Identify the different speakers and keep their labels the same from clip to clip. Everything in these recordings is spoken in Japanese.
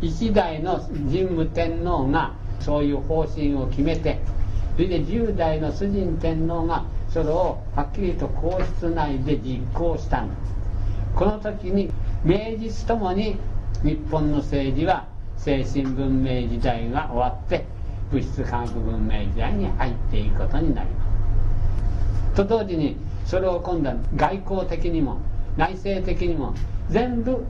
Speaker 1: 一代の神武天皇がそういう方針を決めてそれで10代の崇神天皇がそれをはっきりと皇室内で実行したんですこの時に明治ともに日本の政治は精神文明時代が終わって物質科学文明時代に入っていくことになります。と同時にそれを今度は外交的にも内政的にも全部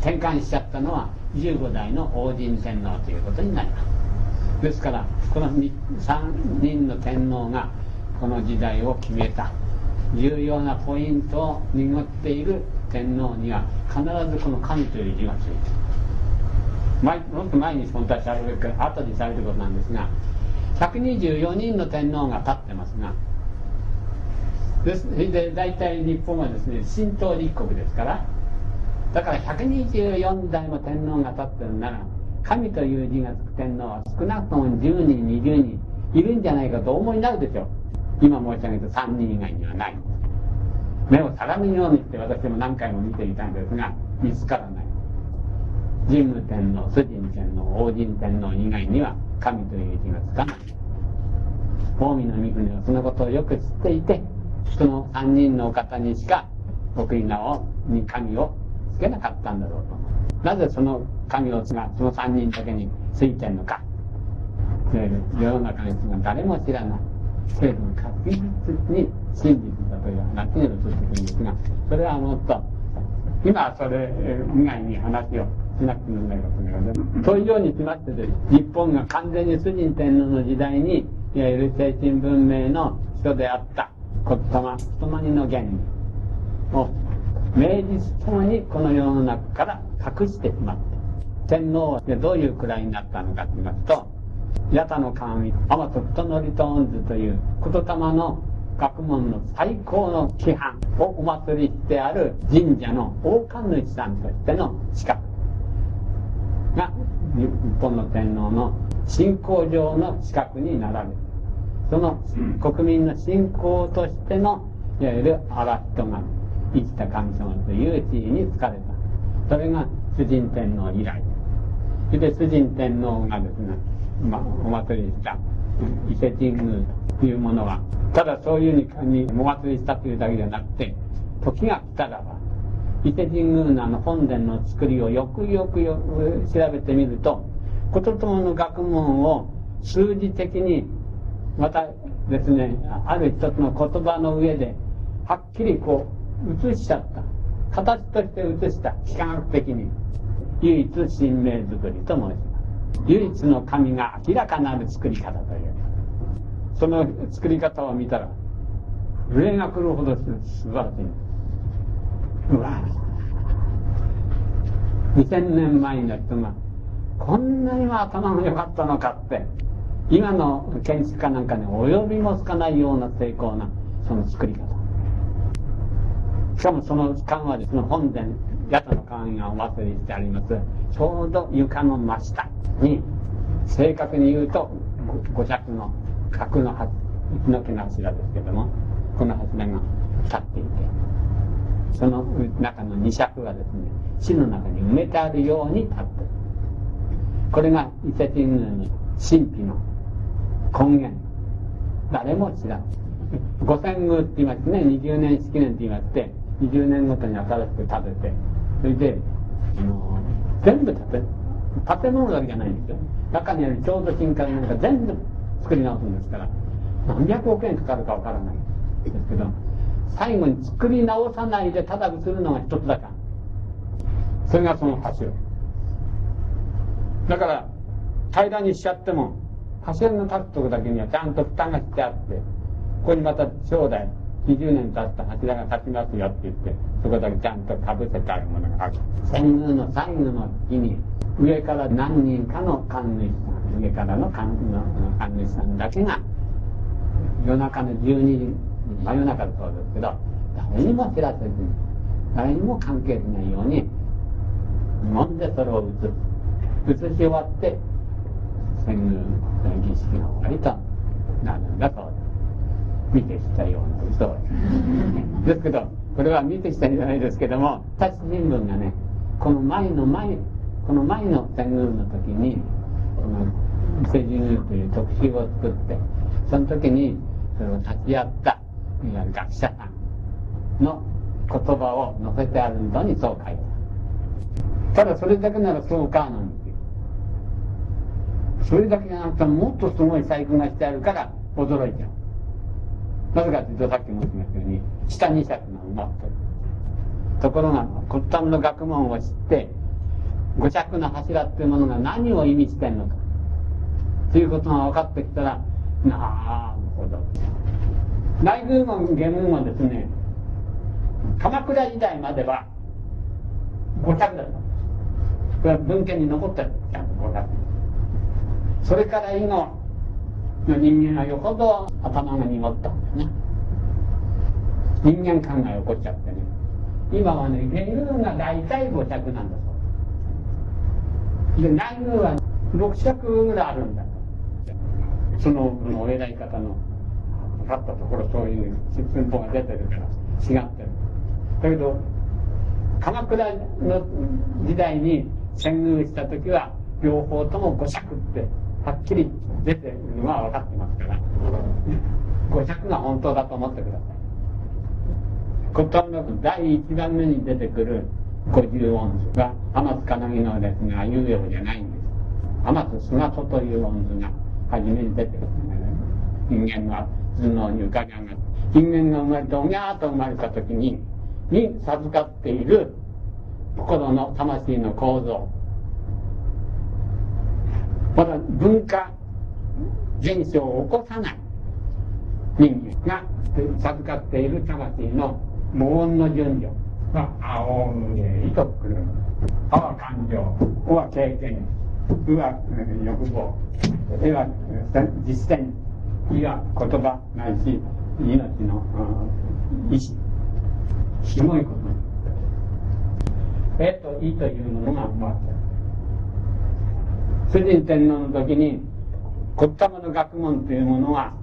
Speaker 1: 転換しちゃったのは15代の王神天皇ということになります。ですからこの3人の天皇がこの時代を決めた重要なポイントを濁っている天皇には必ずこの神という字がついている。前もっと前に本当はされる後にされることなんですが124人の天皇が立ってますがですで大体日本はですね神道立国ですからだから124代も天皇が立ってるなら神という字がつく天皇は少なくとも10人20人いるんじゃないかと思いになるでしょう。今申し上げた3人以外にはない。目を皿のようにして私も何回も見ていたんですが見つからない。神武天皇崇神天皇王神天皇以外には神という字がつかない。近江の御国はそのことをよく知っていてその3人のお方にしか奥稲をに神をつけなかったんだろうと。なぜその神をつがその3人だけについてるのか。世の中の人が誰も知らない。けれども確実に真実だという話に移ってくるんですがそれはもっと今はそれ以外に話をしなくてもならないことなのでそういうようにしましてで日本が完全に崇神天皇の時代にいわゆる精神文明の人であった言霊ともにの原理を明治ともにこの世の中から隠してしまった。天皇はどういうくらいになったのかと言いますと八田の神天と太則と恩図という言霊の学問の最高の規範をお祭りしてある神社の大神主さんとしての資格。が日本の天皇の信仰上の資格になられる。その国民の信仰としてのいわゆる荒人が生きた神様という地位に就かれた。それが崇神天皇以来。それで崇神天皇がですね、ま、お祭りした伊勢神宮というものはただそういうふうにお祭りしたというだけじゃなくて時が来たらば伊勢神宮のあの本殿の作りをよくよくよく調べてみると言霊の学問を数字的にまたですねある一つの言葉の上ではっきりこう映しちゃった。形として映した。幾何学的に。唯一神明作りと申します。唯一の神が明らかなる作り方という。その作り方を見たら上が来るほど素晴らしい。うわ。2000年前の人がこんなにも頭が良かったのかって今の建築家なんかに及びもつかないような精巧なその作り方。しかもその館はですね本殿八田の館がお祭りしてあります。ちょうど床の真下に正確に言うと五尺の角の一の毛の柱ですけどもこの柱が立っていてその中の二尺がですね地の中に埋めてあるように立っている。これが伊勢神宮の神秘の根源。誰も知らん。五千宮って言いましてね20年式年って言いまして20年ごとに新しく建ててそれであの全部建て建物だけじゃないんですよ。中にある郷土金塊なんか全部作り直すんですから。何百億円かかるかわからないですけど最後に作り直さないでただ映るのが一つだからそれがその柱。だから平らにしちゃっても柱の立つとこだけにはちゃんと蓋がしてあってここにまた将来20年経った柱が立ちますよって言ってそこだけちゃんとかぶせてあるものがある天宮の最後の日に上から何人かの神主さん上からの神主さんだけが夜中の12時真夜中だそうですけど誰にも知らせずに誰にも関係しないようにもんでそれを移す移し終わって天宮儀式が終わりとなるんだそうです見てきたような嘘ですけどこれは見てきたんじゃないですけども日新聞がねこの前の前この前の天宮の時にこの伊勢神宮という特集を作ってその時にそれを立ち会ったいわゆる学者さんの言葉を載せてあるのにそう書いてただそれだけならそうかなんですよそれだけじゃなくてもっとすごい細工がしてあるから驚いちゃう。なぜかというとさっき申しましたように下二尺が埋まってるところが骨端の学問を知って五尺の柱っていうものが何を意味してんのかということが分かってきたらなるほど。内宮門下門はですね鎌倉時代までは五尺だったこれは文献に残ってるちゃんと五尺それから以後人間はよほど頭が濁ったんだね。人間考え起こっちゃってね。今はね下宮が大体五尺なんだそう。で内宮は六尺ぐらいあるんだそのお偉い方の立ったところそういう寸法が出てるから違ってる。だけど鎌倉の時代に遷宮した時は両方とも五尺ってはっきり出てるのは分かってますから。五尺が本当だと思ってください。骨董の第一番目に出てくる五十音図が天津金木のですが有用じゃないんです。天津菅戸という音図が初めに出てくる人間が頭脳に浮かび上がって人間が生まれておぎゃーと生まれた時にに授かっている心の魂の構造。まだ文化現象を起こさない。人間が授かっている魂の無音の順序が青いとくるあは感情おは経験うは欲望えは実践いは言葉ないし命の意志すごいことえといというものが生まれた主人天皇の時に骨玉の学問というものは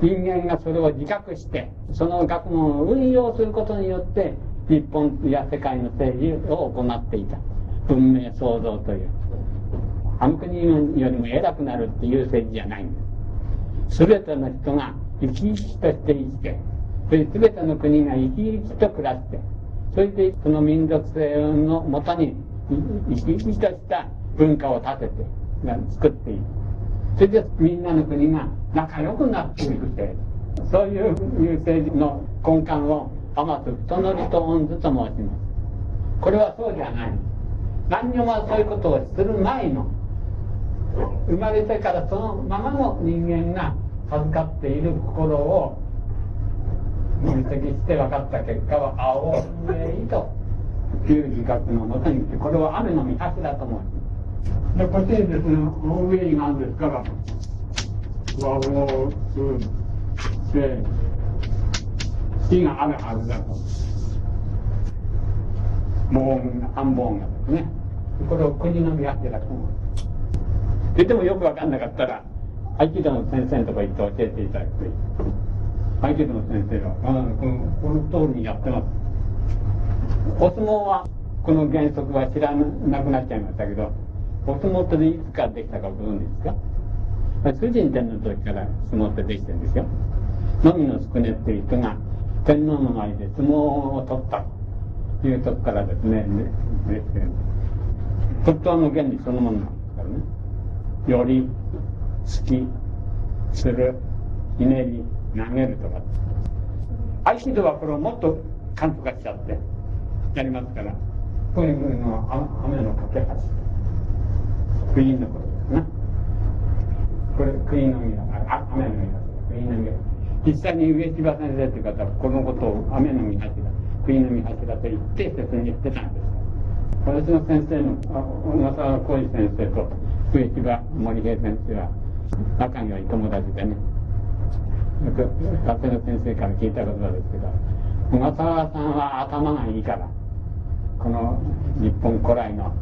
Speaker 1: 人間がそれを自覚してその学問を運用することによって日本や世界の政治を行っていた。文明創造という。あの国よりも偉くなるっていう政治じゃないんです全ての人が生き生きとして生きてそれ全ての国が生き生きと暮らしてそれでその民族性のもとに生き生きとした文化を立てて作っていくそれでみんなの国が仲良くなっていく制度そういう政治の根幹を天津太則と恩図と申します。これはそうじゃない。何にもそういうことをする前の生まれてからそのままの人間が授かっている心を分析して分かった結果は青いという自覚のもとにこれは雨の見橋だと思う。でこっちにですね。大上になんですから。和合数で火があるはずだと。もう半本がですね。これを国の見橋だと思う。ででもよく分かんなかったら合気道の先生のとこ行って教えていただくといい合気道の先生はあこのこの通りにやってます。お相撲はこの原則は知らなくなっちゃいましたけどお相撲っていつからできたかご存知ですか？主人天皇の時から相撲ってできてるんですよ。野見の宿根っていう人が天皇の前で相撲を取ったというとこからですねできてるんです骨董の原理そのものなんですからねより好きするひねり投げるとか合気道はこれをもっと簡素化しちゃってやりますからこういうのは雨の架け橋クイーンのことですなこれクイーンの実あ雨の実クイーンの実実際に上柴先生という方はこのことを雨の実柱クイーンの実柱と言って説明してたんです私の先生の小笠原浩二先生と上柴森平先生は仲にはい友達でねよく学生の先生から聞いたことなんですけど小笠原さんは頭がいいからこの日本古来の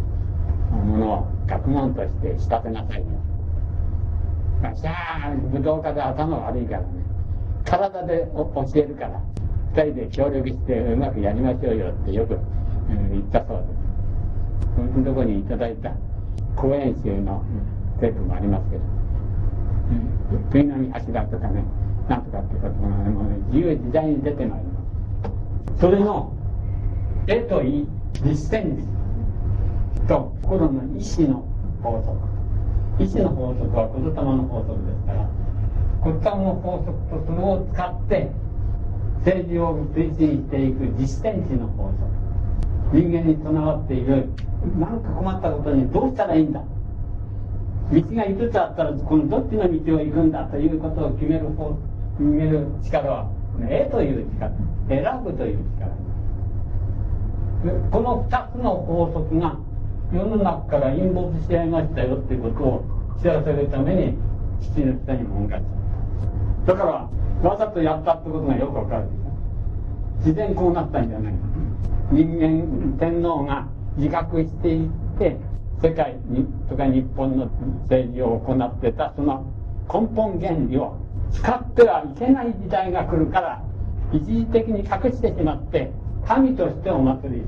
Speaker 1: ものを学問として仕立てなさいよさあ武道家で頭悪いからね。体で教えるから。二人で協力してうまくやりましょうよってよく、言ったそうです。そのとこにいただいた講演集のテープもありますけど、うん、冬波柱とかね、なんとかってことが、ね、もうね、自由自在に出てまいります。それの、絵といい、実践と心の意志の法則。意志の法則は言霊の法則ですから、言霊の法則とそれを使って、政治を推進していく実践地の法則。人間に備わっている、何か困ったことにどうしたらいいんだ。道が5つあったら、このどっちの道を行くんだということを決める方、決める力は、絵という力、選ぶという力。この2つの法則が世の中から陰没しちゃいましたよっていうことを知らせるために父の下に文がだからわざとやったってことがよくわかる。自然こうなったんじゃない人間天皇が自覚していって世界にとか日本の政治を行ってたその根本原理を使ってはいけない時代が来るから一時的に隠してしまって神としてお祭り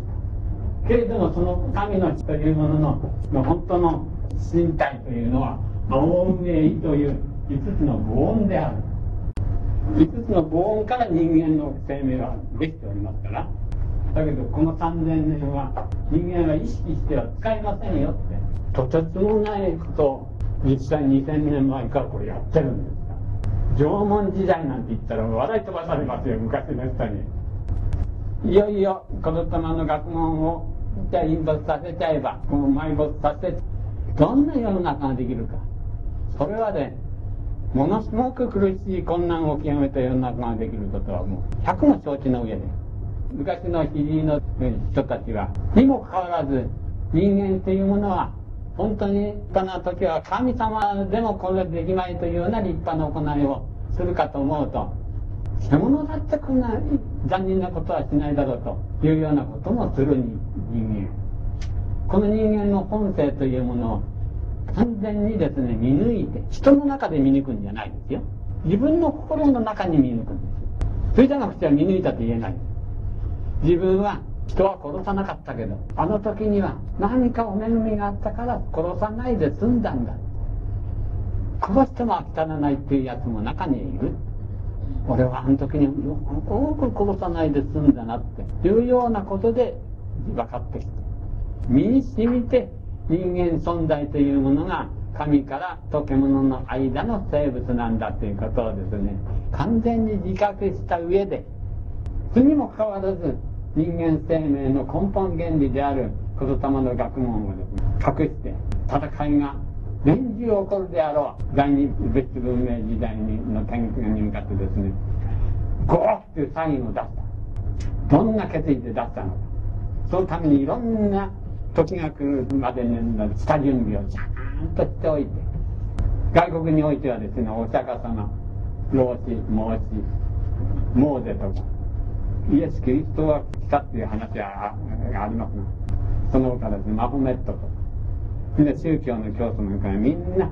Speaker 1: けれどもその神の血というものの本当の身体というのは青梅という5つのご音である。5つのご音から人間の生命はできておりますから。だけどこの3000年は人間は意識しては使いませんよって。とてつもないことを実際2000年前からこれやってるんですか縄文時代なんて言ったら笑い飛ばされますよ昔の人に。いよいよこの玉の学問をじゃあ隠没させちゃえばこの埋没させどんな世の中ができるか。それはねものすごく苦しい困難を極めた世の中ができることはもう100も承知の上で昔の比叡の人たちはにもかかわらず人間というものは本当に立派な時は神様でもこれできまいというような立派な行いをするかと思うと獣だってこんな残忍なことはしないだろうというようなこともする人間。この人間の本性というものを完全にですね見抜いて人の中で見抜くんじゃないですよ。自分の心の中に見抜くんですそれじゃなくては見抜いたと言えない。自分は人は殺さなかったけどあの時には何かお恵みがあったから殺さないで済んだんだ。殺しても飽き足らないっていうやつも中にいる。俺はあの時によく殺さないで済んだなっていうようなことで分かってきて身に染みて人間存在というものが神から溶け物の間の生物なんだということをですね。完全に自覚した上でにもかかわらず人間生命の根本原理である言霊の学問をですね隠して戦いが年中起こるであろう。第二別文明時代の天気に向かってですねゴーっていうサインを出した。どんな決意で出したのか。そのためにいろんな時が来るまでの下準備をちゃんとしておいて。外国においてはですねお釈迦様老子孟子モーゼとかイエス・キリストが来たっていう話はありますがその他ですねマホメットとかで宗教の教祖なんかみんな。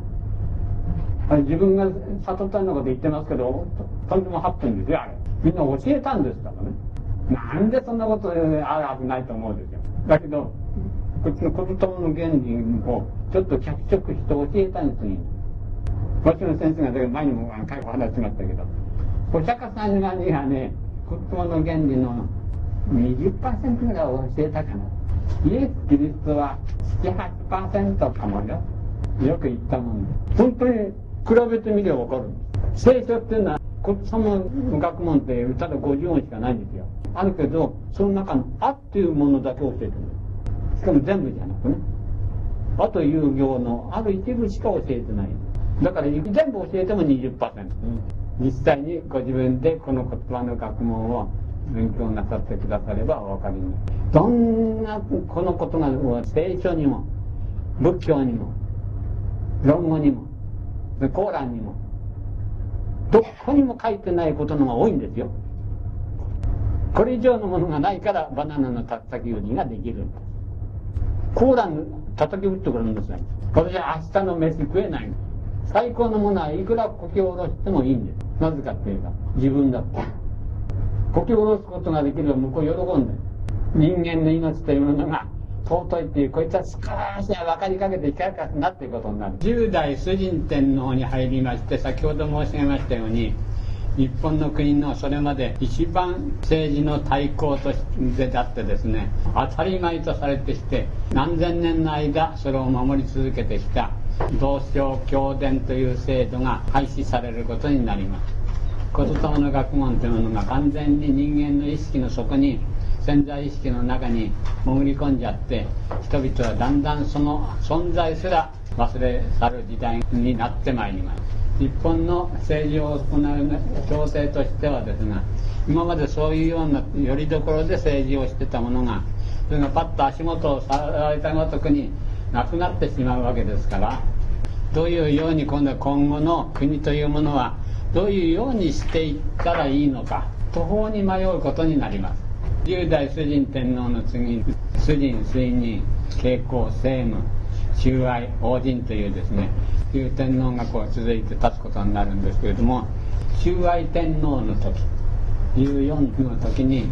Speaker 1: 自分が悟ったようなこと言ってますけどとんでも8分ですよあれ。みんな教えたんですからね。なんでそんなことあるはずないと思うですよ。だけどこっちの言霊の原理をちょっと脚色して教えたんですよ。私の先生が前にも話しましたけど。お釈迦さんがにはね言葉の原理の20%ぐらい教えたかな。イエス・キリストは78%かもよ。よく言ったもんで。本当に比べてみれば分かる聖書っていうのはこっちの学問ってただ50音しかないんですよ。あるけどその中の「あ」っていうものだけ教えてるしかも全部じゃなくね「あ」という行のある一部しか教えてないだから全部教えても20%、うん、実際にご自分でこの言葉の学問を勉強なさってくださればお分かりに。どんなこのことが聖書にも仏教にも論語にもコーランにもどこにも書いてないことのが多いんですよ。これ以上のものがないからバナナの叩き売りができる。コーラン叩き売ってくるんですよ。私は明日の飯食えない。最高のものはいくらこき下ろしてもいいんです。なぜかっていうか自分だって。こき下ろすことができれば向こう喜んで人間の命というものが尊いっていうこいつは少しは分かりかけていかなかったなっていうことになる。10代崇神天皇に入りまして先ほど申し上げましたように日本の国のそれまで一番政治の対抗としてだってですね当たり前とされてきて何千年の間それを守り続けてきた同姓教伝という制度が廃止されることになります。言霊の学問というものが完全に人間の意識の底に潜在意識の中に潜り込んじゃって人々はだんだんその存在すら忘れ去る時代になってまいります。日本の政治を行う強制としてはですが今までそういうようなよりどころで政治をしてたものがそれがパッと足元を触られたごとくになくなってしまうわけですからどういうように今度は今後の国というものはどういうようにしていったらいいのか途方に迷うことになります。10代崇神天皇の次に崇神水任慶光政務中愛王神というですねいう天皇がこう続いて立つことになるんですけれども中愛天皇の時14の時に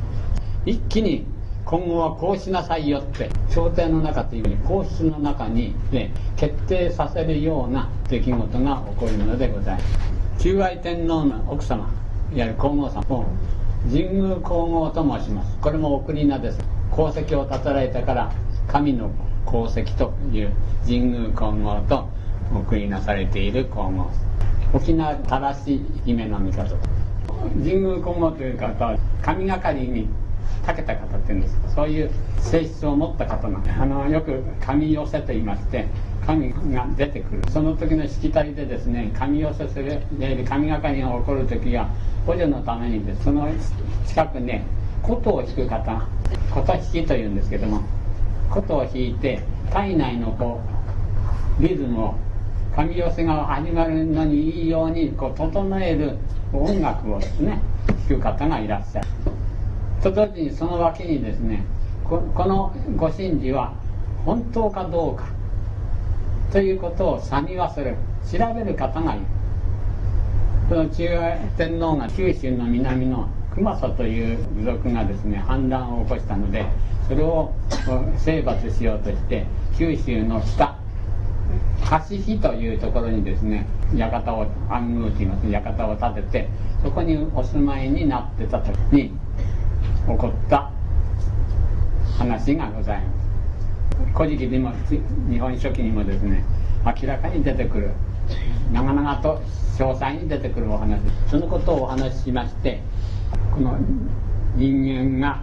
Speaker 1: 一気に今後はこうしなさいよって朝廷の中というより皇室の中に、ね、決定させるような出来事が起こるのでございます。中愛天皇の奥様いわゆる皇后様を神宮皇后と申します。これも送り名です。功績を立てられたから神の功績という神宮皇后と送りなされている皇后。沖縄正し姫の御方神宮皇后という方は神がかりに長けた方っていうんです。かそういう性質を持った方なんであのよく神寄せと言いまして神が出てくる。その時のしきたりでですね神寄せする。神がかりが起こる時は補助のためにです。その近くね琴を弾く方。琴弾きというんですけども琴を弾いて体内のこうリズムを神寄せが始まるのにいいようにこう整える音楽をですね弾く方がいらっしゃる。と同時にその脇にですねこのご神事は本当かどうか。ということを探り忘れる調べる方がいる。その中央天皇が九州の南の熊佐という部族がですね反乱を起こしたのでそれを征伐しようとして九州の北橋日というところにですね館を暗宮といいます館を建ててそこにお住まいになってた時に起こった話がございます。古事記でも日本書紀にもですね明らかに出てくる長々と詳細に出てくるお話そのことをお話ししましてこの人間が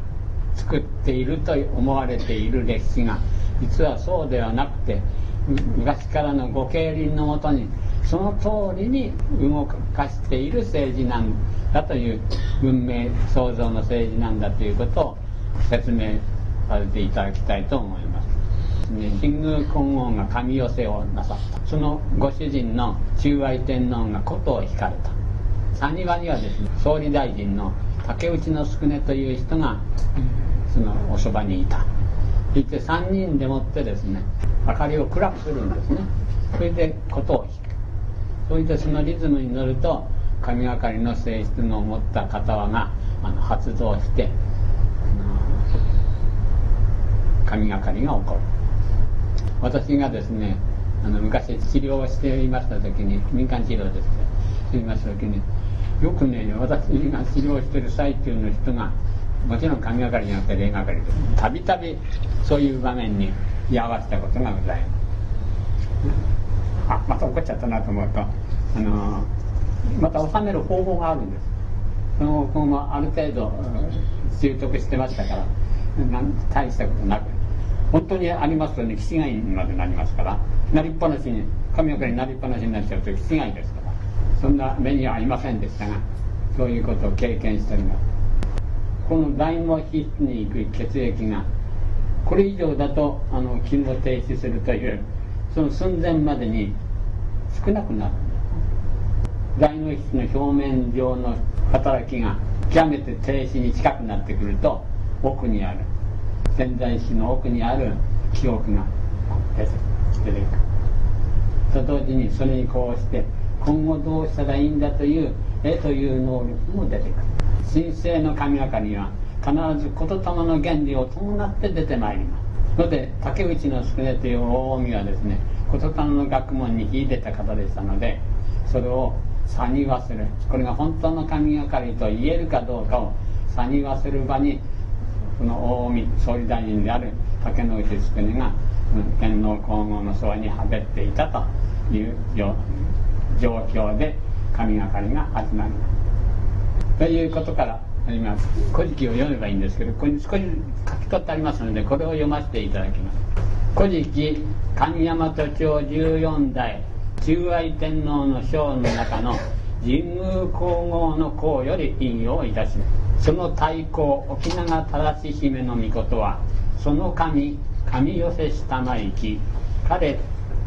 Speaker 1: 作っていると思われている歴史が実はそうではなくて昔からのご経輪のもとにその通りに動かしている政治なんだという文明創造の政治なんだということを説明させていただきたいと思います。神宮皇后が神寄せをなさった。そのご主人の中愛天皇が琴を弾かれた。三庭にはですね総理大臣の竹内之助という人がそのおそばにいた。そして3人でもってですね明かりを暗くするんですね。それで琴を弾く。それでそのリズムに乗ると神がかりの性質の持った方はがあの発動して神がかりが起こる。私がですねあの昔治療をしていました時に民間治療です。していました時によくね私が治療してる最中の人がもちろん神がかりじゃなくて霊がかりでたびたびそういう場面に居合わせたことがございます。あまた怒っちゃったなと思うとあのまた収める方法があるんです。その方法もある程度習得してましたから大したことなく。本当にありますとね。気違いまでなりますから。なりっぱなしに神岡になりっぱなしになっちゃうと気違いですから。そんな目にはありませんでしたがそういうことを経験しております。この大脳皮質に行く血液がこれ以上だとあの機能停止するというその寸前までに少なくなる大脳皮質の表面上の働きが極めて停止に近くなってくると奥にある。潜在意識の奥にある記憶が出て出てくと同時にそれにこうして今後どうしたらいいんだという絵という能力も出てくる。神聖の神がかりは必ず言霊の原理を伴って出てまいります。ので竹内の宿根という大臣はですね琴丹の学問に秀でた方でしたのでそれを差に忘れこれが本当の神がかりと言えるかどうかを差に忘れる場にこの大臣総理大臣である竹野内宿根が天皇皇后の側にはべっていたという状況で神がかりが集まる。ということからあります「古事記」を読めばいいんですけどここに少し書き取ってありますのでこれを読ませていただきます「古事記神大和町14代中愛天皇の章の中の神宮皇后の項より引用いたします。その太閤沖永忠姫の御事はその神神寄せしたま行き彼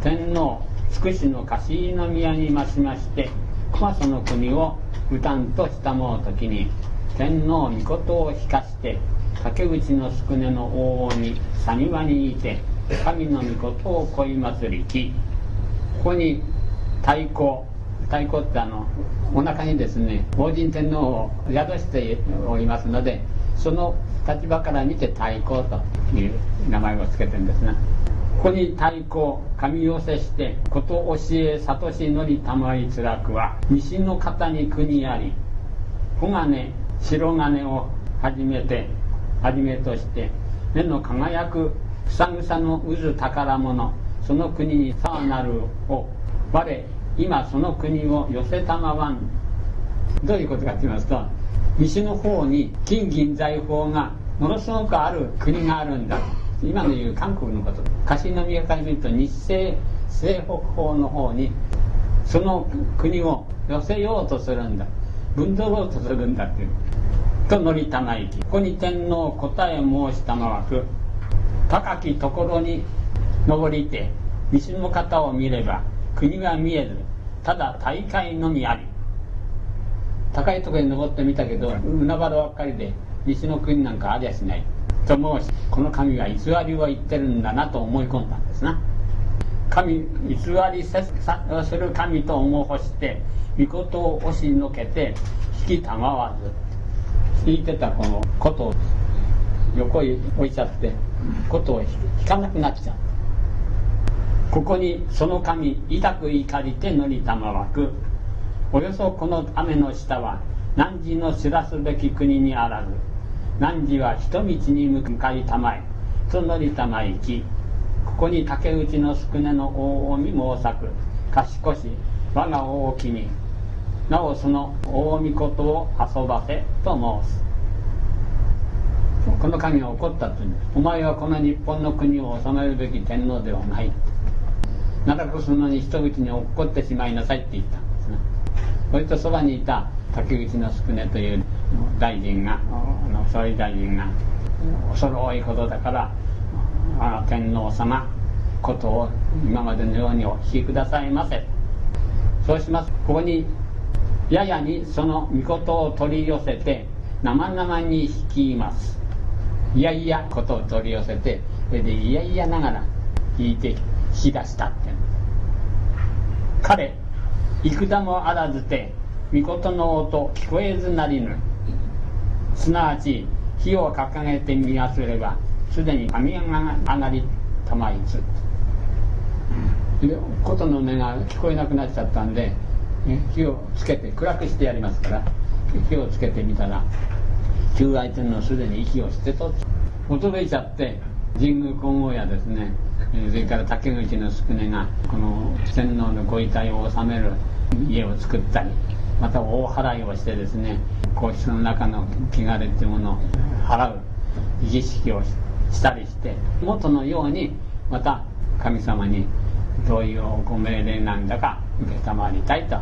Speaker 1: 天皇つくしの貸の宮に増しまして熊その国を歌たんとしたもう時に天皇御事を引かして竹内の宿根の大に佐庭にいて神の御事を恋祭りきここに太鼓太鼓ってあのお腹にですね法人天皇を宿しておりますのでその立場から見て太鼓という名前を付けてるんですねここに太鼓神寄せしてこと教え里しのりたまいつらくは西の方に国あり小金白金をはじめてはじめとして目の輝く草草の渦宝物その国にさわなるを我今その国を寄せたまわん。どういうことかと言いますと西の方に金銀財宝がものすごくある国があるんだ。今の言う韓国のこと。貸し宮から見ると日清西北方の方にその国を寄せようとするんだ。分取ろうとするんだっていう。と乗りたま行き。ここに天皇答え申したまわく高きところに登りて西の方を見れば国が見えずただ大会のみあり。高いところに登ってみたけど海原ばっかりで西の国なんかありゃしない。と思うしこの神は偽りを言ってるんだなと思い込んだんですな。神偽りせする神と思うほして御事を押しのけて引きたまわず引いてたこのことを横に置いちゃってことを引かなくなっちゃうここにその神痛く怒りて乗りたまわく。およそこの雨の下は汝の知らすべき国にあらず。汝は一道に向かいたまえ。と乗りたま行き。ここに竹内の宿根の大見猛作賢し我が大きに。なおその大御事を遊ばせと申す。この神が怒ったという。お前はこの日本の国を治めるべき天皇ではない。長くするのに一口に落っこってしまいなさいって言ったんですね。それとそばにいた竹内の宿根という大臣が総理大臣が恐ろいことだからあの天皇様ことを今までのようにお聞きくださいませ。そうします。ここにややにその御事を取り寄せて生々に引きます。いやいやことを取り寄せてそれでいやいやながら引いて引き出したって。彼幾多もあらずて御事の音聞こえずなりぬ。すなわち火を掲げてみやすればすでに神が上がりたまいつ。琴の音が聞こえなくなっちゃったんで火をつけて暗くしてやりますから火をつけてみたら旧愛天皇すでに息をしてと。驚いちゃって神宮皇后やですねそれから竹口の宿根がこの天皇のご遺体を納める家を作ったりまた大払いをしてですね皇室の中の汚れっていうものを払う儀式をしたりして元のようにまた神様にどういうご命令なんだか承りたいと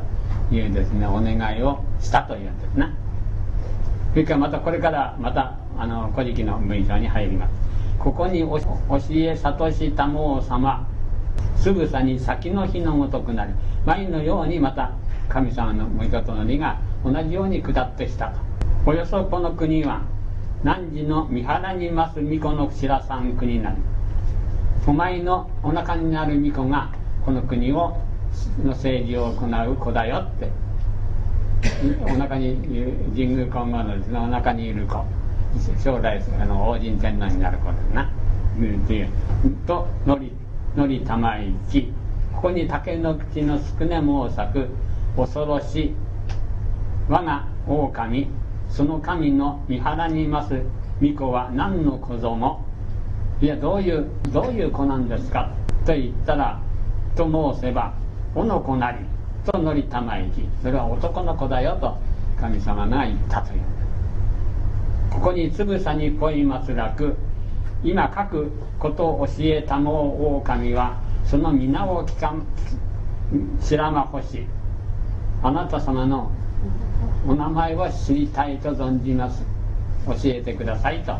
Speaker 1: いうですねお願いをしたというんですねそれからまたこれからまたあの古事記の文章に入ります。ここに教え悟し多毛様すぐさに先の日のごとくなり前のようにまた神様の御事の利が同じように下ってきた。とおよそこの国は汝の三原にます巫女の白さん国なりお前のお腹になる巫女がこの国をの政治を行う子だよって。お腹に神宮皇后のお腹にいる子。将来あの王神天皇にな。る子ですなとのりのりたまいき。ここに竹の口の少ねもうく恐ろしい。我が狼。その神の見原にいます。巫女は何の子供いやどういうどういう子なんですか。と言ったらと申せば「おの子なり」とのりたまいき。それは男の子だよと神様が言ったという。ここにつぶさに恋松楽今書くことを教えたも狼はその皆を聞かん知らまほしあなた様のお名前を知りたいと存じます。教えてくださいと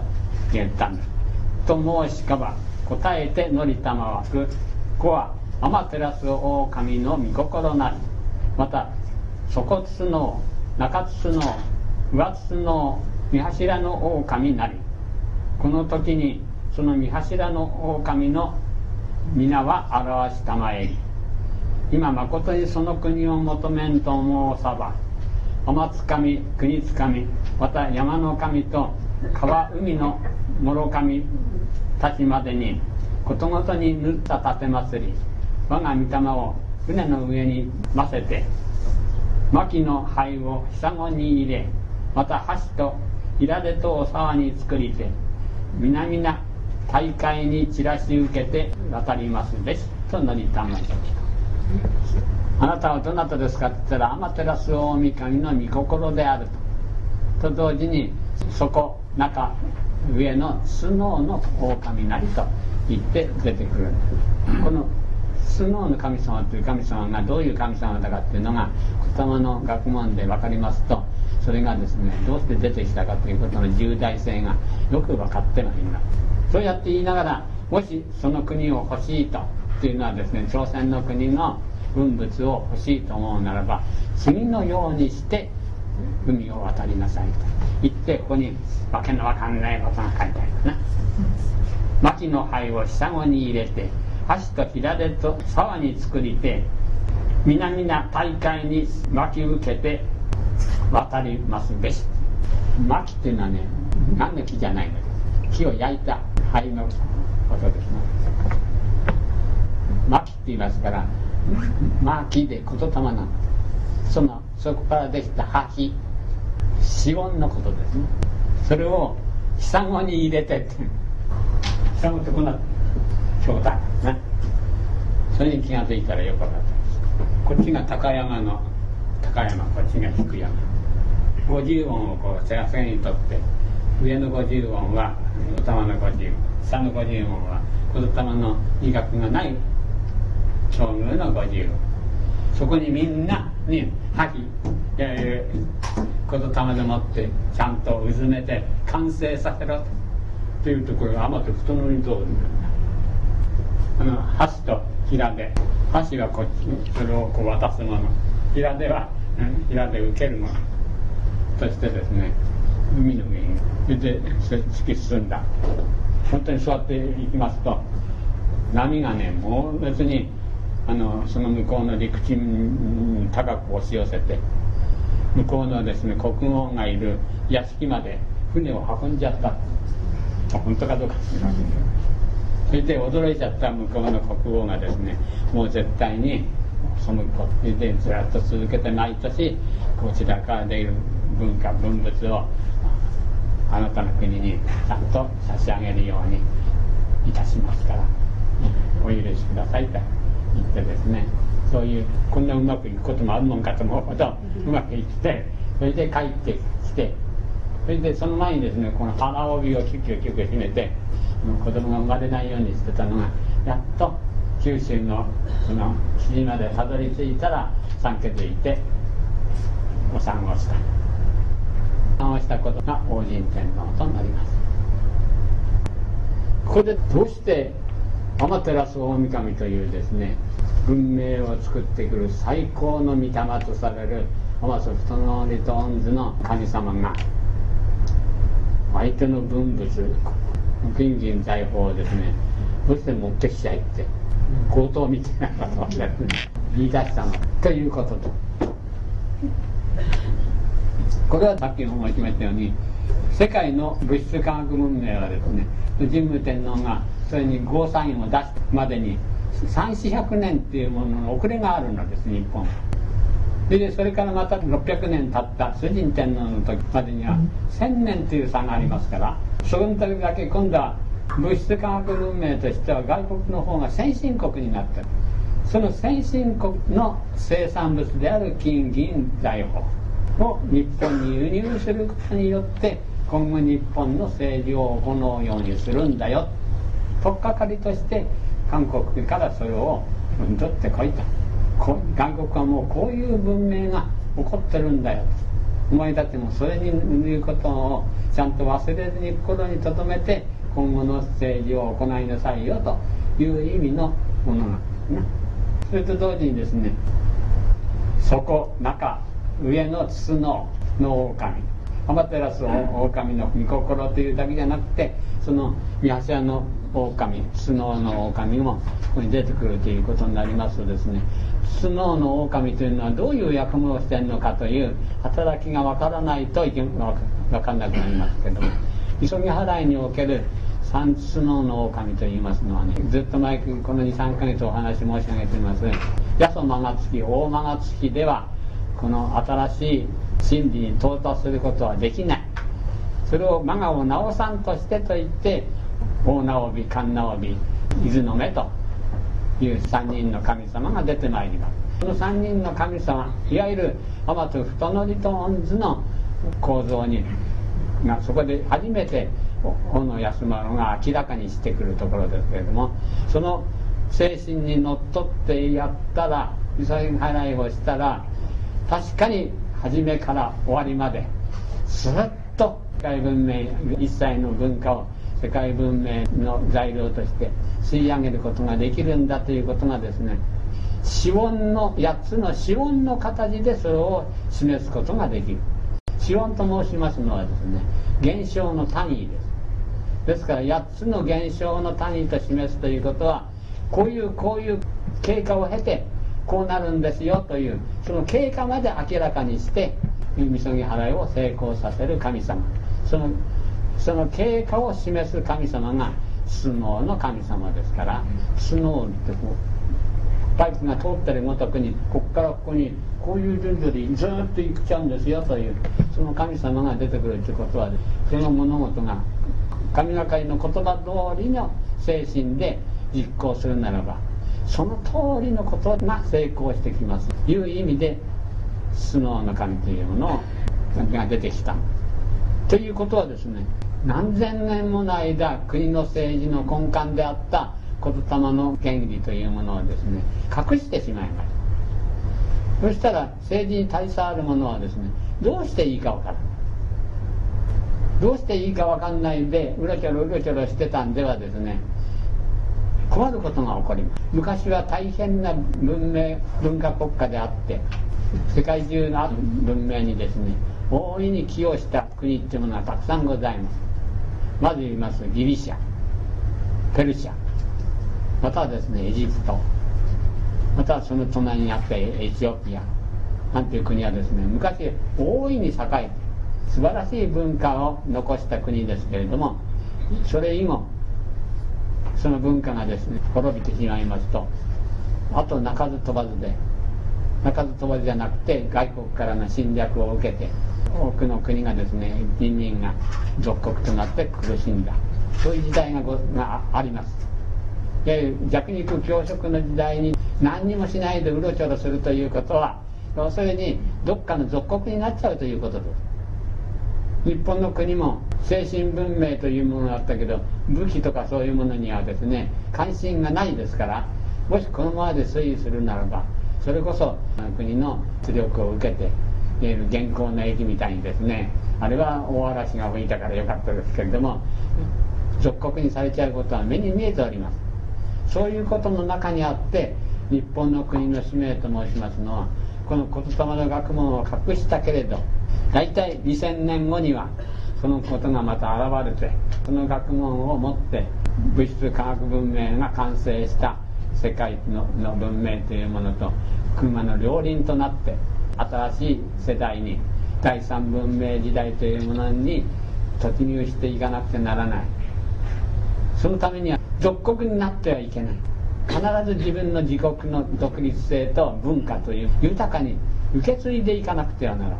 Speaker 1: 言ったんですと申しかば答えてのりたまわく。子は天照狼の御心なり。また底筒の中筒の上筒の見柱の狼なりこの時にその見柱の狼の皆は表したまえり。今まことにその国を求めんと申さば天津神国津神また山の神と川海の諸神たちまでにことごとに塗った立て祭り我が御霊を船の上にませて薪の灰をひさごに入れまた箸と平手とお沢に作りて皆々大会に散らし受けて渡りますべしと乗りたました。あなたはどなたですかって言ったら天照大神の御心であると。と同時にそこ中上のスノーの狼なりと言って出てくる。このスノーの神様という神様がどういう神様だかっていうのが言霊の学問で分かりますとそれがですねどうして出てきたかということの重大性がよく分かってまいりますそうやって言いながらもしその国を欲しいとっていうのはですね朝鮮の国の文物を欲しいと思うならば次のようにして海を渡りなさいと。言ってここにわけのわかんないことが書いてあるな。薪の灰を下子に入れて箸と平手と沢に作りて皆々大会に巻き受けて渡りますべし薪っていうのはね何の木じゃないの木を焼いた灰のことですね薪って言いますから薪で言霊なんそのそこからできた箸死音のことですねそれを久子に入れてって久子ってこんな状態ねそれに気が付いたらよかったですこっちが高山の高山こっちが低山50音をこう手汗にとって上の50音は頭の50音下の50音は言霊の医学がない境遇の50音そこにみんなに覇気言霊でもってちゃんとうずめて完成させろというところが天と太のり通りあの箸と平手箸はこっちにそれをこう渡すもの平手は、平手受けるの。そしてですね海の上にで突き進んだ。本当に座っていきますと波がねもう別にあのその向こうの陸地に高く押し寄せて向こうのですね国王がいる屋敷まで船を運んじゃった。本当かどうか知りませんそれで驚いちゃった向こうの国王がですねもう絶対にそのこでずっと続けて毎年こちらから出る文化文物をあなたの国にちゃんと差し上げるようにいたしますからお許しくださいと言ってですねそういうこんなうまくいくこともあるもんかと思うほどうまくいってそれで帰ってきてそれでその前にですねこの腹帯をキュキュキュキュ締めて子供が生まれないようにしてたのがやっと九州のその岸までたどり着いたら産気づいてお産をした産。をしたことが王神天皇となりますここでどうして天照大神というですね文明を作ってくる最高の御霊とされる天照太のリトーンズの神様が相手の文物金銀財宝をですねどうして持ってきちゃいって強盗みたいなことを言い出したの。ということとこれはさっきの申しましたように世界の物質科学文明はですね神武天皇がそれにゴーサインを出すまでに3400年っていうものの遅れがあるのです日本。でそれからまた600年経った崇神天皇の時までには1000年という差がありますからその時だけ今度は物質科学文明としては外国の方が先進国になってる。その先進国の生産物である金銀財宝を日本に輸入することによって今後日本の政治を行うようにするんだよ。取っかかりとして韓国からそれを取ってこいと。韓国はもうこういう文明が起こってるんだよお前たちもそれにいうことをちゃんと忘れずに心に留めて今後の政治を行いなさいよという意味のものなんですね。それと同時にですね底中上の筒のの狼天照狼の御心というだけじゃなくてその三橋屋の狼スノーの狼もここに出てくるということになりますとですねスノーの狼というのはどういう役目をしているのかという働きがわからないと分かんなくなりますけども急ぎ払いにおける三スノーの狼といいますのはねずっと前この23か月お話申し上げています八十間が月大間が月ではこの新しい真理に到達することはできない。それをマガを直さんとしてと言って大直美神直美伊豆の目という3人の神様が出てまいります。その3人の神様いわゆる天津太則と御図の構造にがそこで初めて大野安丸が明らかにしてくるところですけれどもその精神にのっとってやったら急ぎ払いをしたら確かに初めから終わりまですっと世界文明一切の文化を世界文明の材料として吸い上げることができるんだということがですね指音の8つの指音の形でそれを示すことができる。指音と申しますのはですね現象の単位です。ですから8つの現象の単位と示すということはこういうこういう経過を経てこうなるんですよというその経過まで明らかにしてみそぎ払いを成功させる神様。そのその経過を示す神様がスノーの神様ですからスノーってこうパイプが通ってるごとくにここからここにこういう順序でずっと行っちゃうんですよというその神様が出てくるということはその物事が神がかりの言葉通りの精神で実行するならばその通りのことが成功してきます。という意味でスノーの神というものが出てきた。ということはですね何千年もの間国の政治の根幹であった言霊の原理というものをですね隠してしまいましたそしたら政治に携わる者はですねどうしていいか分からないどうしていいか分かんないんでうろちょろうろちょろしてたんではですね困ることが起こります。昔は大変な文明文化国家であって世界中の文明にですね大いに寄与した国っていうものはたくさんございます。まず言います。ギリシャペルシャまたはですねエジプトまたはその隣にあったエチオピアなんていう国はですね昔大いに栄えて素晴らしい文化を残した国ですけれどもそれ以後その文化がですね滅びてしまいますとあと鳴かず飛ばずで鳴かず飛ばずじゃなくて外国からの侵略を受けて多くの国がですね人民が属国となって苦しんだ。そういう時代がごがあります。で弱肉強食の時代に何にもしないでうろちょろするということは要するにどっかの属国になっちゃうということです。日本の国も精神文明というものだったけど武器とかそういうものにはですね関心がないですからもしこのままで推移するならばそれこそ国の圧力を受けている現行の駅みたいにですねあれは大嵐が吹いたからよかったですけれども属国にされちゃうことは目に見えております。そういうことの中にあって日本の国の使命と申しますのはこの言霊の学問を隠したけれど大体2000年後にはそのことがまた現れてその学問をもって物質科学文明が完成した世界の文明というものと車の両輪となって新しい世代に第三文明時代というものに突入していかなくてならない。そのためには属国になってはいけない。必ず自分の自国の独立性と文化という豊かに受け継いでいかなくてはならない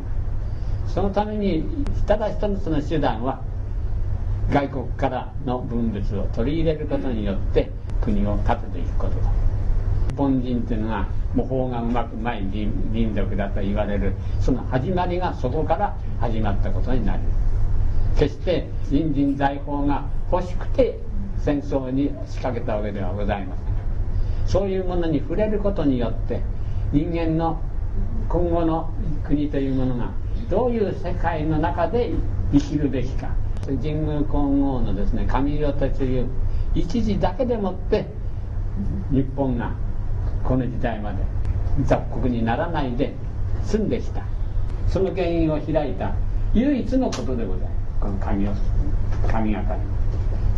Speaker 1: そのためにただ一つの手段は外国からの文物を取り入れることによって国を立てていくことだ。日本人っていうのが模倣がうまくない民族だと言われるその始まりがそこから始まったことになる。決して新人財宝が欲しくて戦争に仕掛けたわけではございません。そういうものに触れることによって人間の今後の国というものがどういう世界の中で生きるべきか。神宮皇后のですね神代という一時だけでもって日本がこの時代まで雑国にならないで済んできた。その原因を開いた唯一のことでございます。この神を神がかり。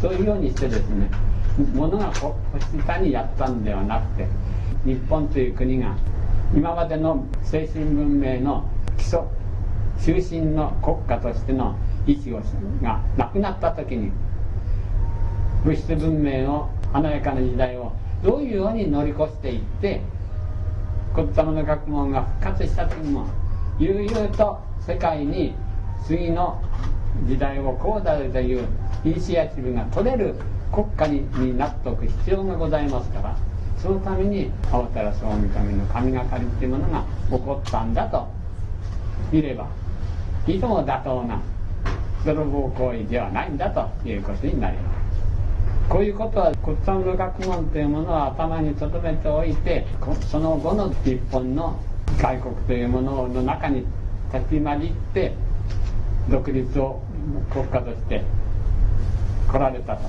Speaker 1: そういうようにしてですねものが星下にやったんではなくて日本という国が今までの精神文明の基礎中心の国家としての意思がなくなった時に物質文明を華やかな時代をどういうように乗り越していって骨玉の学問が復活した時も悠々と世界に次の時代をこうだというイニシアチブが取れる国家にになっておく必要がございますからそのために青太総御神の神がかりっていうものが起こったんだと見ればいとも妥当な泥棒行為ではないんだということになります。こういうことは骨董の学問というものを頭に留めておいてその後の日本の外国というものの中に立ち混じって独立を国家として来られたと。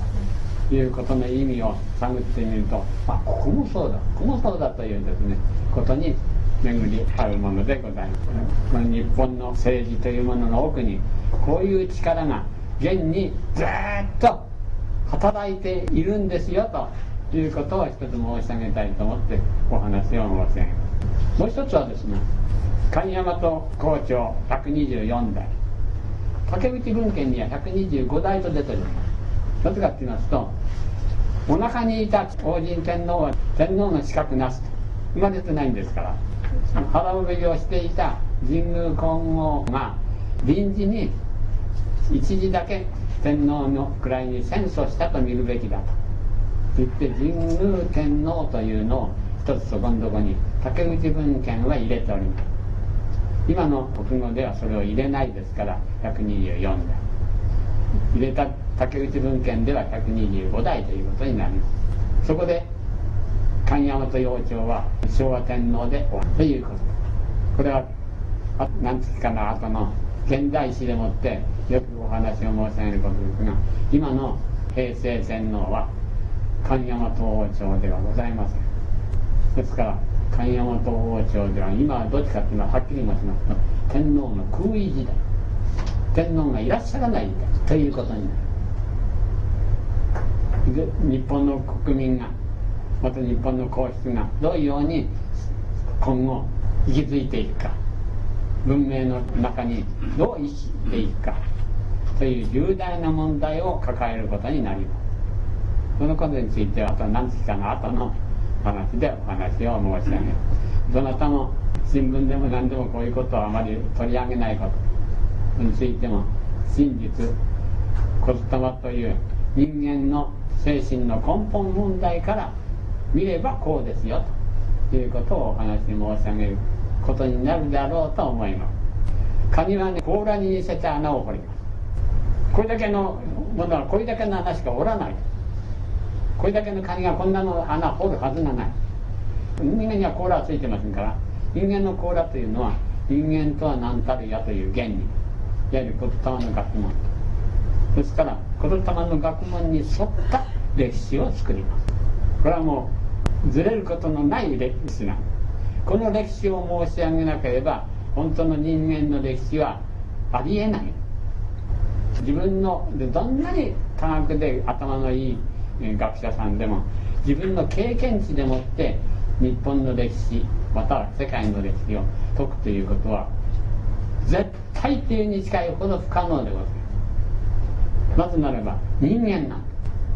Speaker 1: いうことの意味を探ってみるとあここもそうだここもそうだというですね。ことに巡り合うものでございます。この日本の政治というものの奥にこういう力が現にずっと働いているんですよということを一つ申し上げたいと思ってお話を申し上げます。もう一つはですね神山と校長124代。竹内文献には125代と出ております。なぜかって言いますとお腹にいた王神天皇は天皇の資格なすと。生まれてないんですから。腹産みをしていた神宮皇后が臨時に一時だけ天皇の位に戦争したと見るべきだと言って神宮天皇というのを一つそこのとこに竹内文献は入れております。今の国語ではそれを入れないですから124代入れた竹内文献では125代ということになります。そこで神山と幼鳥は昭和天皇で終わる。ということ。これは何月かの後の現代史でもってよくお話を申し上げることですが今の平成天皇は神山東王朝ではございません。ですから神山東王朝では今はどっちかっていうのははっきり申しますと天皇の空位時代。天皇がいらっしゃらないんだということになる。で日本の国民がまた日本の皇室がどういうように今後息づいていくか文明の中にどう生きていくかという重大な問題を抱えることになります。そのことについてはあと何月かの後の話でお話を申し上げるどなたも新聞でも何でもこういうことはあまり取り上げないこと。についても真実言霊という人間の精神の根本問題から見ればこうですよということをお話に申し上げることになるだろうと思います。カニはね甲羅に似せて穴を掘ります。これだけのものはこれだけの穴しかおらない。これだけのカニがこんなの穴掘るはずがない。人間には甲羅はついてませんから人間の甲羅というのは人間とは何たるやという原理。いわゆる言霊の学問。ですから言霊の学問に沿った歴史を作ります。これはもうずれることのない歴史なんですこの歴史を申し上げなければ本当の人間の歴史はありえない。自分のどんなに科学で頭のいい学者さんでも自分の経験値でもって日本の歴史または世界の歴史を解くということは絶対というに近いほど不可能でございますなぜならば人間なん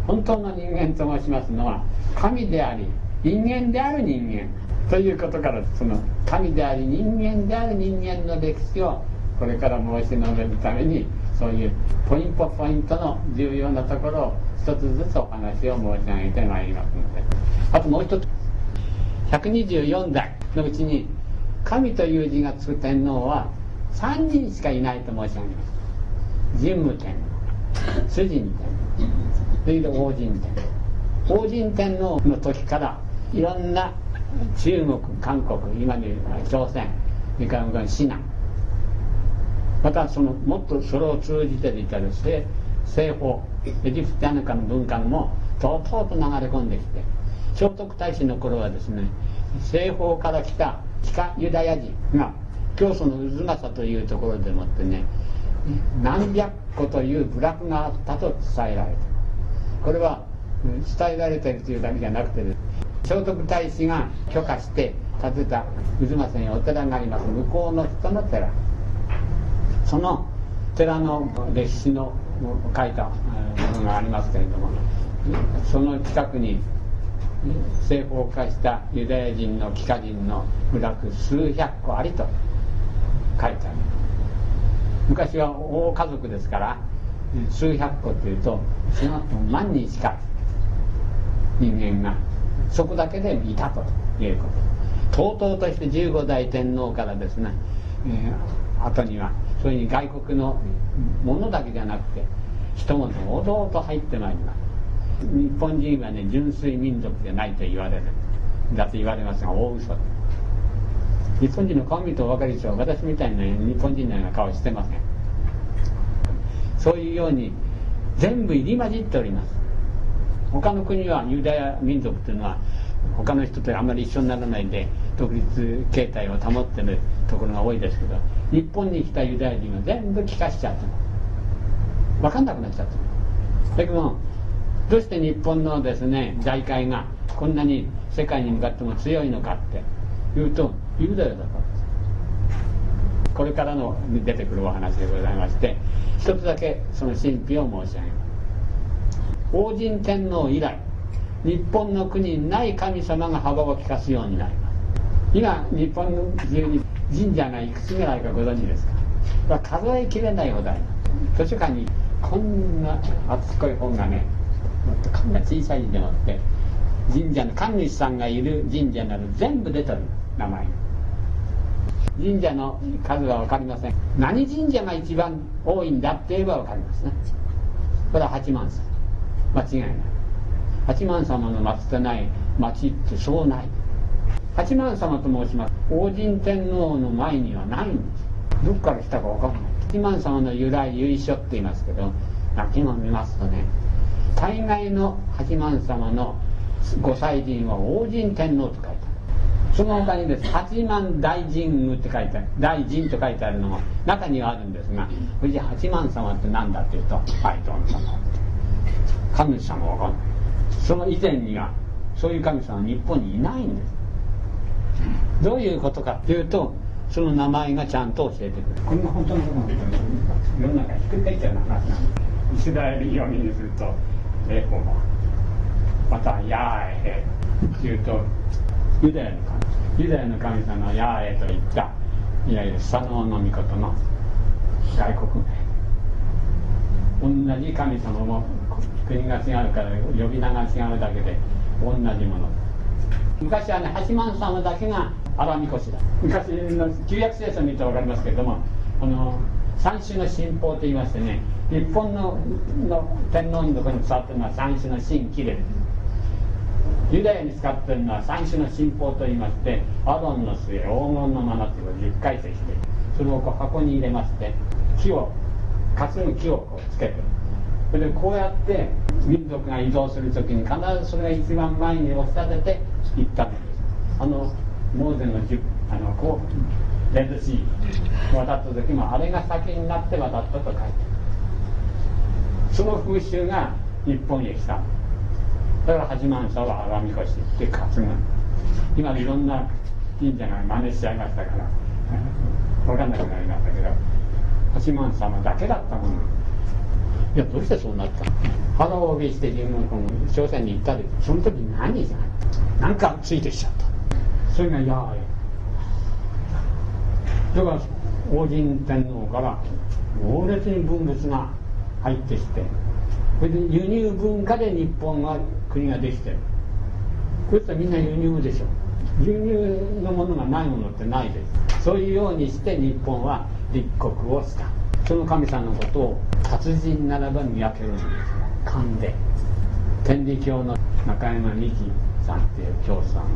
Speaker 1: 本当の人間と申しますのは神であり人間である人間ということからその神であり人間である人間の歴史をこれから申し述べるためにそういうポイントポイントの重要なところを一つずつお話を申し上げてまいりますのであともう一つ124代のうちに神という字がつく天皇は3人しかいないと申し上げます。神武天皇主人天皇それで王神天皇王神天皇の時からいろんな中国韓国今でいう朝鮮それからシナまたそのもっとそれを通じていたですね西方エジプトやなんかの文化もとうとうと流れ込んできて聖徳太子の頃はですね西方から来た北ユダヤ人が教祖の渦政というところでもってね何百個という部落があったと伝えられてこれは伝えられているというだけじゃなくて聖徳太子が許可して建てた渦政にお寺があります。向こうの人の寺。その寺の歴史の書いたものがありますけれどもその近くに西方化したユダヤ人の帰化人の部落数百個ありと。書いてある昔は大家族ですから数百個というとその万人しか人間がそこだけでいたということ。とうとうとして15代天皇からですね、えー、後にはそういう外国のものだけじゃなくて人も堂々と入ってまいります。日本人はね純粋民族じゃないと言われる。だと言われますが大嘘。日本人の顔見ると分かりでしょう私みたいな日本人のような顔してません。そういうように全部入り混じっております。他の国はユダヤ民族というのは他の人とあまり一緒にならないで独立形態を保ってるところが多いですけど日本に来たユダヤ人は全部聞かしちゃった分かんなくなっちゃっただけどどうして日本のですね財界がこんなに世界に向かっても強いのかっていうとユダヤだからですこれからの出てくるお話でございまして一つだけその神秘を申し上げます。王神天皇以来日本の国にない神様が幅を利かすようになります。今日本中に神社がいくつぐらいかご存知ですか？数えきれないほどあります。図書館にこんな厚っこい本がねこんな小さい字でもって神社の神主さんがいる神社など全部出てる名前。が神社の数は分かりません。何神社が一番多いんだって言えば分かりますね。これは八幡さん間違いない。八幡様の祀ってない町ってそうない。八幡様と申します。王神天皇の前にはないんです。どっから来たか分かんない。八幡様の由来由緒って言いますけど泣きを見ますとね大概の八幡様のご祭神は王神天皇と書いてある。その他にです八幡大神宮って書いてある大神と書いてあるのが中にはあるんですがこれじゃ八幡様って何だっていうとはいどん様神様は分かんない。その以前にはそういう神様は日本にいないんです。どういうことかっていうとその名前がちゃんと教えてくれる。こんな本当のことなんだけど世の中ひっくり返っちゃうような話なんでイスラエル読みにするとエホバまたヤーエというとユダヤの神ユダヤの神様ヤーエといった。いわゆる佐野の御事の外国名。同じ神様も国が違うから呼び名が違うだけで同じもの。昔はね八幡様だけが荒みこしだ。昔の旧約聖書を見ると分かりますけれどもあの三種の神宝といいましてね日本の天皇のところに伝わってるのは三種の神器でユダヤに使ってるのは三種の神宝といいましてアロンの末黄金のマナっていうのを10回石でそれをこう箱に入れまして木を担ぐ木をこうつけてそれでこうやって民族が移動する時に必ずそれが一番前に押し立てて行ったんです。あのモーゼのあのこうレッドシー渡った時もあれが先になって渡ったと書いてその風習が日本へ来た。だから八幡様は阿弥陀しって担ぐ今いろんな神社が真似しちゃいましたから。分かんなくなりましたけど。八幡様だけだったもの。いやどうしてそうなった腹を帯びして自分の朝鮮に行ったりその時何じゃなんかついてきちゃった。それがやあだから王神天皇から猛烈に分別が入ってきてそれで輸入文化で日本が国ができてる。こういったらみんな輸入でしょ。輸入のものがないものってないです。そういうようにして日本は立国をした。その神様のことを達人ならば見分けるんです。勘で天理教の中山美紀さんっていう教師さんが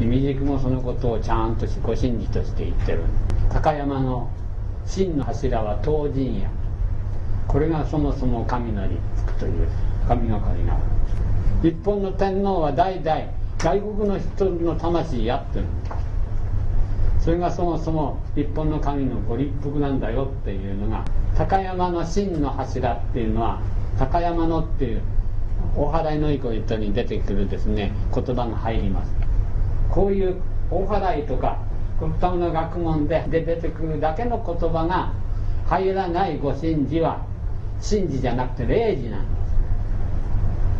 Speaker 1: 意味軸もそのことをちゃんとご神事として言ってる。高山の真の柱は東神や。これがそもそも神の立腹という。神がかりが日本の天皇は代々外国の人の魂やってるそれがそもそも日本の神のご立腹なんだよっていうのが高山の真の柱っていうのは高山のっていう大払いのい子言ったに出てくるですね言葉が入りますこういう大払いとか国タの学問で出てくるだけの言葉が入らないご神事は神事じゃなくて霊事なんです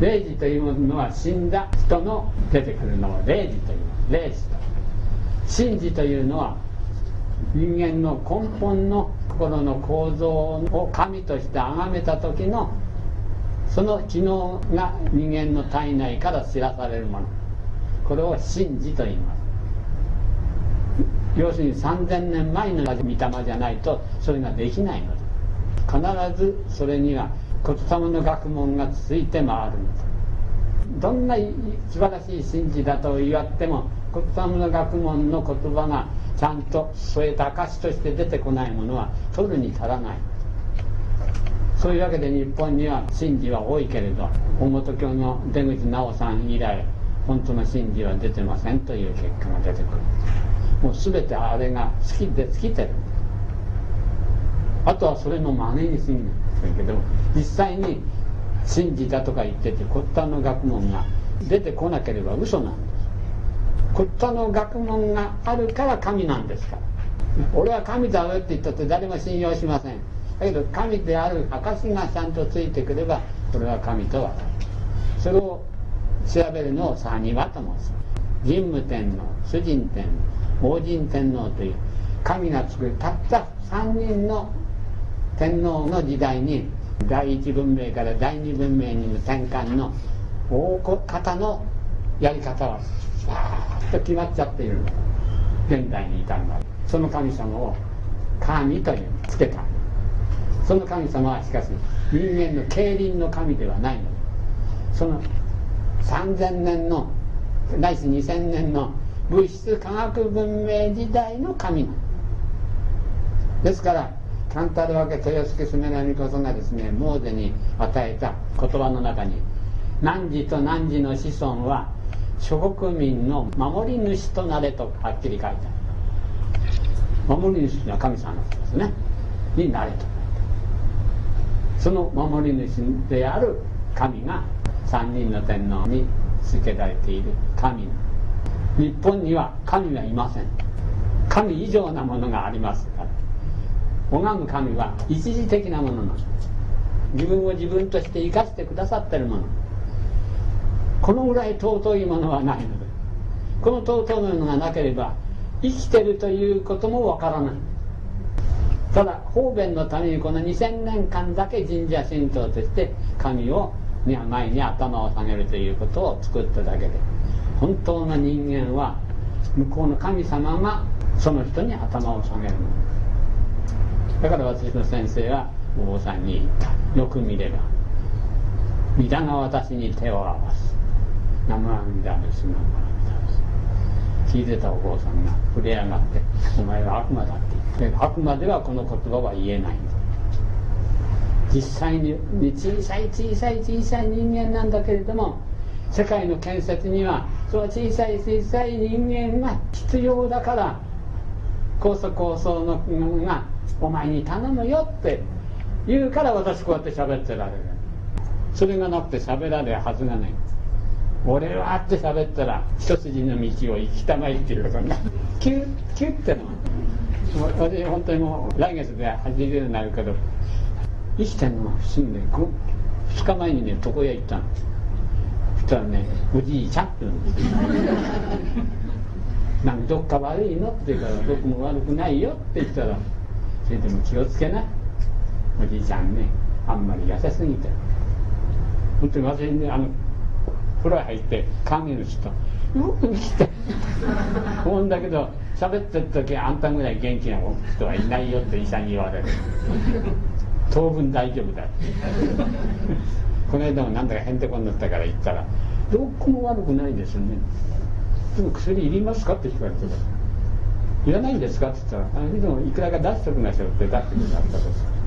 Speaker 1: 霊事というのは死んだ人の出てくるのは霊事と言いう霊事と神事というのは人間の根本の心の構造を神として崇めた時のその機能が人間の体内から知らされるものこれを神事と言います要するに3000年前の御霊じゃないとそれができないので必ずそれには骨様の学問がついて回るのどんな素晴らしい神事だと言わっても骨様の学問の言葉がちゃんと添えた証として出てこないものは取るに足らない。そういうわけで日本には神事は多いけれど大本教の出口直さん以来本当の神事は出てませんという結果が出てくる。もう全てあれが好きで尽きてる。あとはそれの真似に過ぎないけど実際に神事だとか言ってて骨端の学問が出てこなければ嘘なんです。骨端の学問があるから神なんですから。俺は神だよって言ったって誰も信用しません。だけど神である証がちゃんとついてくればこれは神とはそれを調べるのをサニワと申す。神武天皇主人天皇王神天皇という神が作るたった3人の天皇の時代に第一文明から第二文明に転換の大方のやり方はバーッと決まっちゃっている。現代に至るまで。その神様を神というつけた。その神様はしかし人間の競輪の神ではないの。その3000年のないし2000年の物質科学文明時代の神。ですからカンタル分け豊助スメラミこそがですねモーゼに与えた言葉の中に汝と汝の子孫は諸国民の守り主となれとはっきり書いてある。守り主は神様ですね。になれとその守り主である神が三人の天皇に付けられている神日本には神はいません。神以上なものがありますから。拝む神は一時的なものなんです自分を自分として生かしてくださってるもの。このぐらい尊いものはないのでこの尊いものがなければ生きてるということもわからない。ただ方便のためにこの2000年間だけ神社神道として神を前に頭を下げるということを作っただけで本当の人間は向こうの神様がその人に頭を下げるの。だから私の先生はお坊さんに言ったよく見れば皆が私に手を合わす。生阿弥陀です生阿弥陀です。聞いてたお坊さんが触れ上がって「お前は悪魔だ」って言って悪魔ではこの言葉は言えない実際に小さい小さい小さい人間なんだけれども世界の建設にはその小さい小さい人間が必要だから高速構想のがお前に頼むよって言うから私こうやって喋ってられる。それがなくて喋られるはずがない。俺はって喋ったら一筋の道を行きたまいっていうことになるキュッキュッての私本当にもう来月で80になるけど生きてんのが不思議で2日前にね床屋行ったの。そしたらね「おじいちゃん」って言うんですよなんどっか悪いのって言うから「どこも悪くないよ」って言ったら「それでも気をつけな。おじいちゃんねあんまり痩せすぎて」本当に私ねあの風呂入って鏡の人よく生きて。思うんだけど喋ってる時あんたぐらい元気な人はいないよって医者に言われる。当分大丈夫だこの間もなんだかへんてこになったから言ったら「どこも悪くないですよね」でも薬いりますかって聞かれてたいらないんですか？って言ったら、あのでもいくらか出しておきましょうって出してくださったと。